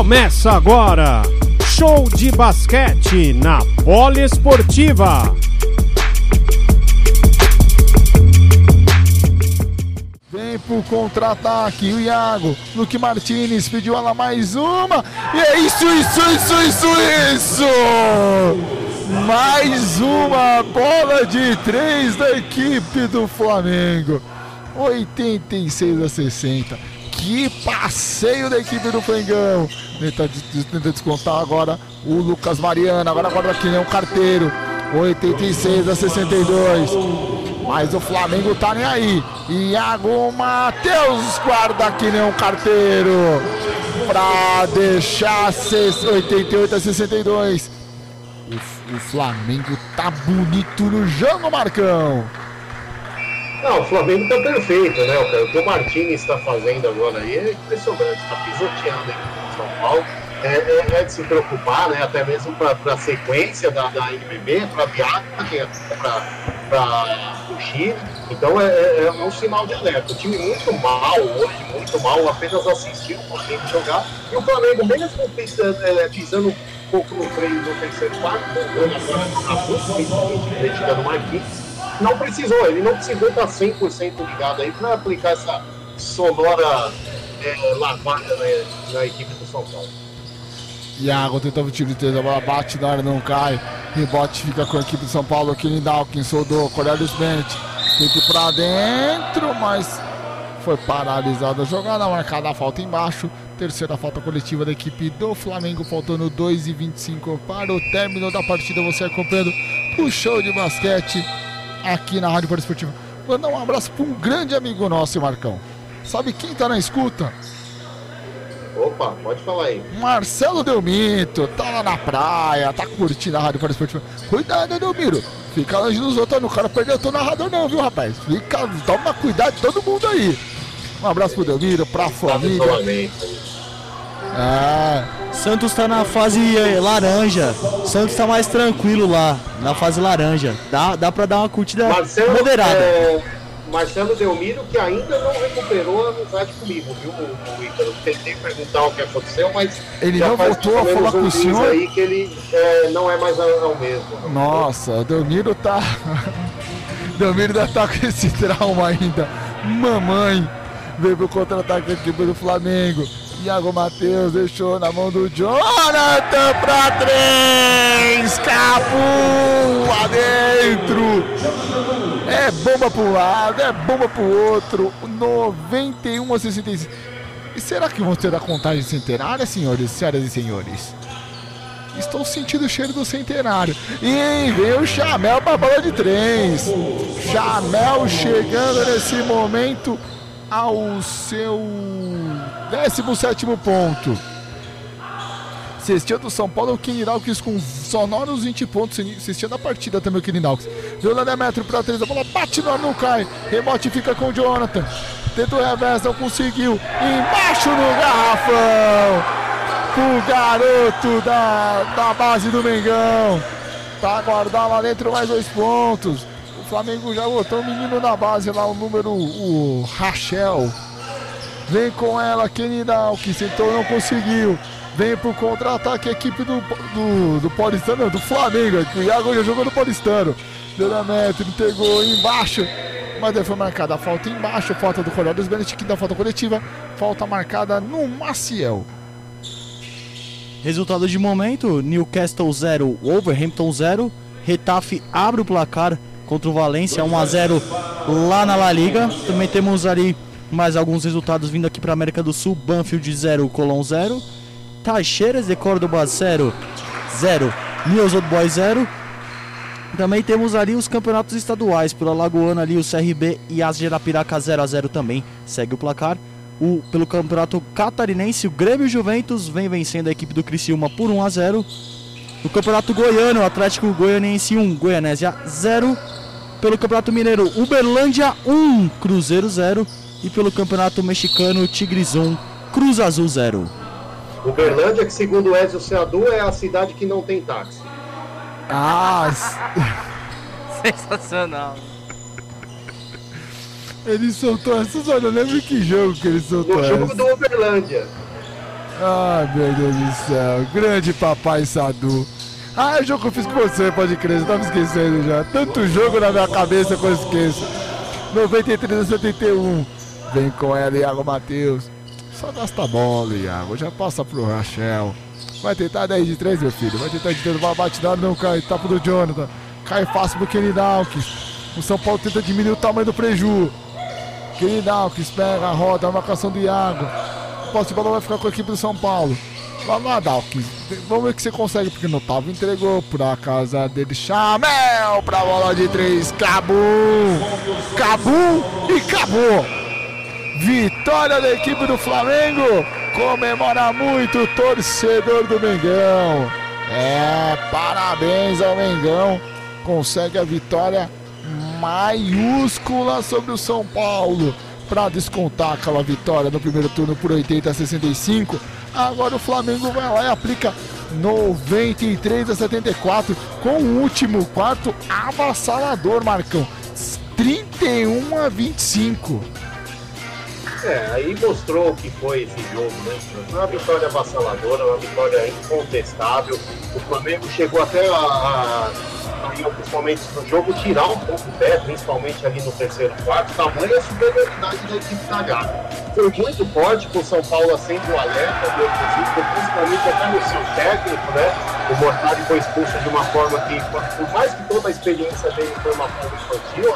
Começa agora, show de basquete na Poliesportiva. Vem pro contra-ataque, o Iago, Luque Martinez pediu ela mais uma, e é isso, isso, isso, isso, isso! Mais uma bola de três da equipe do Flamengo, 86 a 60. Que passeio da equipe do Flengão. Tenta, descontar agora o Lucas Mariano. Agora guarda aqui, né? Um carteiro. 86 a 62. Mas o Flamengo tá nem aí. Iago Matheus guarda aqui, né? Um carteiro. Pra deixar 88 a 62. O, o Flamengo tá bonito no jogo, Marcão. Não, o Flamengo tá perfeito, né? O que o Martins está fazendo agora aí é impressionante, está pisoteando aqui São Paulo. É, é, é, de se preocupar, né? Até mesmo para a sequência da, da NBB, para a viagem, para o Chile. Então é, é, é, um sinal de alerta. O time muito mal hoje, muito mal, apenas assistiu o Flamengo jogar. E o Flamengo, mesmo pisando, é, pisando um pouco no freio no terceiro quarto, agora na busca, criticando o Marquinhos não precisou, ele não precisou estar 100% ligado aí para aplicar essa sonora é, lavada na, na, equipe do São Paulo. Iago tentando o tiro de a bola bate na área, não cai. Rebote fica com a equipe do São Paulo, Kenny Dawkins, soldou, Cornelius Bennett. Tenta para dentro, mas foi paralisada a jogada, marcada a falta embaixo. Terceira falta coletiva da equipe do Flamengo, faltando 2 e 25 para o término da partida. Você acompanhando o show de basquete aqui na Rádio Esportiva. Mandar um abraço para um grande amigo nosso, Marcão. Sabe quem tá na escuta? Opa, pode falar aí. Marcelo Delmito, tá lá na praia, tá curtindo a Rádio Esportiva. Cuidado, Delmiro. Fica longe dos outros, não quero perder o teu narrador não, viu, rapaz? Fica, toma cuidado de todo mundo aí. Um abraço pro Delmiro, pra família. É. Santos tá na fase eh, laranja. Santos tá mais tranquilo lá, na fase laranja. Dá, dá pra dar uma curtida Marcelo, moderada. É, Marcelo Delmiro, que ainda não recuperou a amizade comigo, viu, o Ícaro? Tentei perguntar o que aconteceu, mas. Ele não voltou a falar com o senhor? aí que ele é, não é mais o mesmo. Nossa, o Delmiro tá. Delmiro ainda tá com esse trauma ainda. Mamãe veio pro contra-ataque aqui do Flamengo. Iago Matheus deixou na mão do Jonathan pra três. Capu lá dentro. É bomba pro lado, é bomba pro outro. 91 a 66. E será que vão ter a contagem centenária, senhores, senhoras e senhores? Estou sentindo o cheiro do centenário. E vem o Chamel pra bola de três. Chamel chegando nesse momento ao seu 17 ponto. Cestinha do São Paulo é o Kenny Dawkins com sonoros 20 pontos. Cestinha da partida também o Dawkins. Violanda metro para 3, a bola bate no ar, não cai. Rebote fica com o Jonathan. Tenta o revés, não conseguiu. Embaixo no garrafão. O garoto da, da base do Mengão. Tá guardar lá dentro mais dois pontos. Flamengo já botou o menino na base lá, o número, o Rachel. Vem com ela, Kenny que sentou não conseguiu. Vem pro contra-ataque a equipe do, do, do Paulistano, do Flamengo. O Iago já jogou no Paulistano. Deu na meta, entregou embaixo. Mas daí foi marcada a falta embaixo. Falta do Cornelius Bennett, que dá falta coletiva. Falta marcada no Maciel. Resultado de momento: Newcastle 0, Wolverhampton 0. Retafe abre o placar contra o Valência, 1 a 0 lá na La Liga. Também temos ali mais alguns resultados vindo aqui para América do Sul: Banfield 0, Colón 0, Taixeiras de Córdoba 0, 0, News Old Boys 0. Também temos ali os campeonatos estaduais, pela Lagoana ali o CRB e as Gerapiraca 0 a 0 também. Segue o placar. O, pelo campeonato catarinense, o Grêmio Juventus vem vencendo a equipe do Criciúma por 1 a 0. No campeonato goiano, o Atlético Goianiense 1, Goianésia 0 pelo Campeonato Mineiro, Uberlândia 1, Cruzeiro 0. E pelo Campeonato Mexicano, Tigres 1, Cruz Azul 0. Uberlândia, que segundo Ezio Seadu, é a cidade que não tem táxi. Ah! Sensacional. Ele soltou essa, eu não lembro que jogo que ele soltou. No jogo essa. do Uberlândia. Ai, meu Deus do céu. Grande papai Sadu. Ah, é o jogo que eu fiz com você, pode crer. Você tava esquecendo já. Tanto jogo na minha cabeça que eu esqueço. 93 a 71. Vem com ela, Iago Matheus. Só gasta bola, Iago. Já passa pro Rachel. Vai tentar 10 de 3, meu filho. Vai tentar de 3. Vai bate nada, não cai. Tapa do Jonathan. Cai fácil pro Kenny Dawkins. O São Paulo tenta diminuir o tamanho do preju. Kenny Dawkins pega roda, a marcação do Iago. Posse de bola vai ficar com a equipe do São Paulo. Vamos lá, Dawkins. Vamos ver o que você consegue, porque no Tavo entregou pra casa dele. Chamel pra bola de três. Cabu! Cabu e acabou! Vitória da equipe do Flamengo. Comemora muito o torcedor do Mengão. É, parabéns ao Mengão. Consegue a vitória maiúscula sobre o São Paulo para descontar aquela vitória no primeiro turno por 80 a 65. Agora o Flamengo vai lá e aplica 93 a 74 com o último quarto avassalador, Marcão. 31 a 25. É, aí mostrou o que foi esse jogo, né? Uma vitória avassaladora, uma vitória incontestável. O Flamengo chegou até a, a, alguns momentos do jogo tirar um pouco o pé, principalmente ali no terceiro quarto, tamanha a superioridade da equipe da Gávea. Foi muito forte com o São Paulo acendo o alerta do inclusive, principalmente até no seu técnico, né? O Mortari foi expulso de uma forma que, por mais que toda a experiência dele foi uma forma infantil,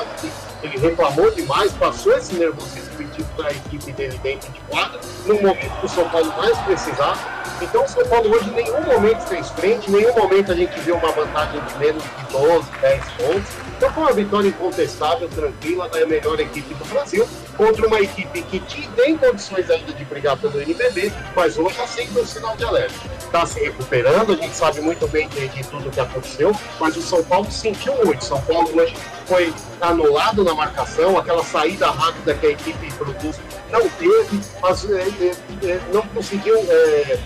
ele reclamou demais, passou esse nervosismo para a equipe dele dentro de quadra, no momento que o São Paulo mais precisava. Então o São Paulo hoje em nenhum momento fez frente, em nenhum momento a gente viu uma vantagem de menos de 12, 10 pontos. Então foi uma vitória incontestável, tranquila, da melhor equipe do Brasil, contra uma equipe que tem condições ainda de brigar pelo NBB, mas hoje está sempre um sinal de alerta. Está se recuperando, a gente sabe muito bem de, de tudo que aconteceu, mas o São Paulo sentiu muito. São Paulo hoje foi anulado na marcação, aquela saída rápida que a equipe produz não teve, mas é, é, é não conseguiu é,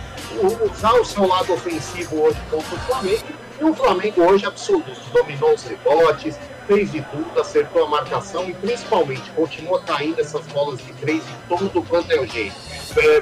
usar o seu lado ofensivo hoje contra o Flamengo. E o Flamengo hoje absoluto, dominou os rebotes, fez de tudo, acertou a marcação e principalmente continua caindo essas bolas de três de todo quanto é o jeito.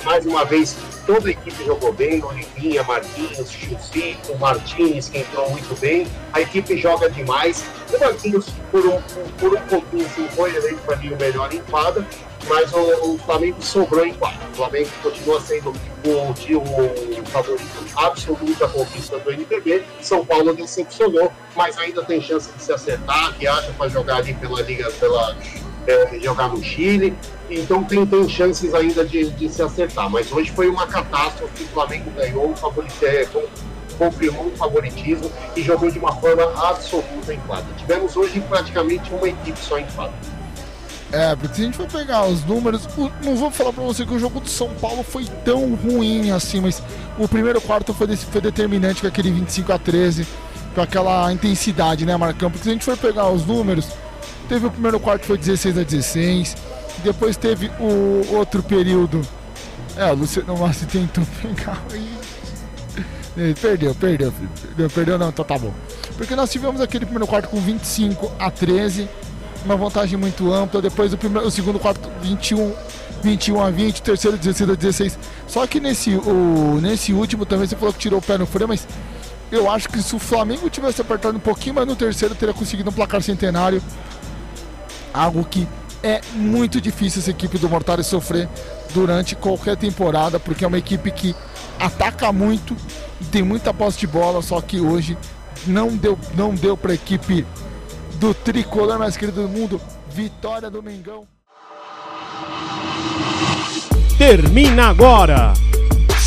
Mais uma vez, toda a equipe jogou bem, Olivinha, Marquinhos, Chuzito, Martins, que entrou muito bem. A equipe joga demais. O Marquinhos, por um, por um pouquinho, foi eleito para mim o melhor em quadra, mas o, o, Flamengo sobrou em quadra. O Flamengo continua sendo o, o, o favorito absoluto da conquista do NBB. São Paulo decepcionou, mas ainda tem chance de se acertar, viaja para jogar ali pela Liga, pela, é, jogar no Chile. Então tem, tem chances ainda de, de se acertar. Mas hoje foi uma catástrofe. O Flamengo ganhou, o favorito, é, confirmou o favoritismo e jogou de uma forma absoluta em quadra. Tivemos hoje praticamente uma equipe só em quadra. É, porque se a gente for pegar os números, não vou falar pra você que o jogo do São Paulo foi tão ruim assim, mas o primeiro quarto foi, desse, foi determinante com aquele 25 a 13, com aquela intensidade, né, Marcão? Porque se a gente for pegar os números, teve o primeiro quarto foi 16 a 16, depois teve o outro período. É, o Luciano Massi tentou pegar aí. Perdeu, perdeu, perdeu, perdeu não, então tá bom. Porque nós tivemos aquele primeiro quarto com 25 a 13 uma vantagem muito ampla. Depois o, primeiro, o segundo quarto, 21, 21 a 20, o terceiro 16 a 16. Só que nesse, o, nesse último também você falou que tirou o pé no freio, mas eu acho que se o Flamengo tivesse apertado um pouquinho mais no terceiro, teria conseguido um placar centenário. Algo que é muito difícil essa equipe do Mortari sofrer durante qualquer temporada, porque é uma equipe que ataca muito, tem muita posse de bola, só que hoje não deu, não deu para a equipe do tricolor mais querido do mundo, vitória do Mengão. Termina agora.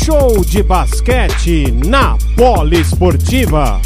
Show de basquete na Poliesportiva.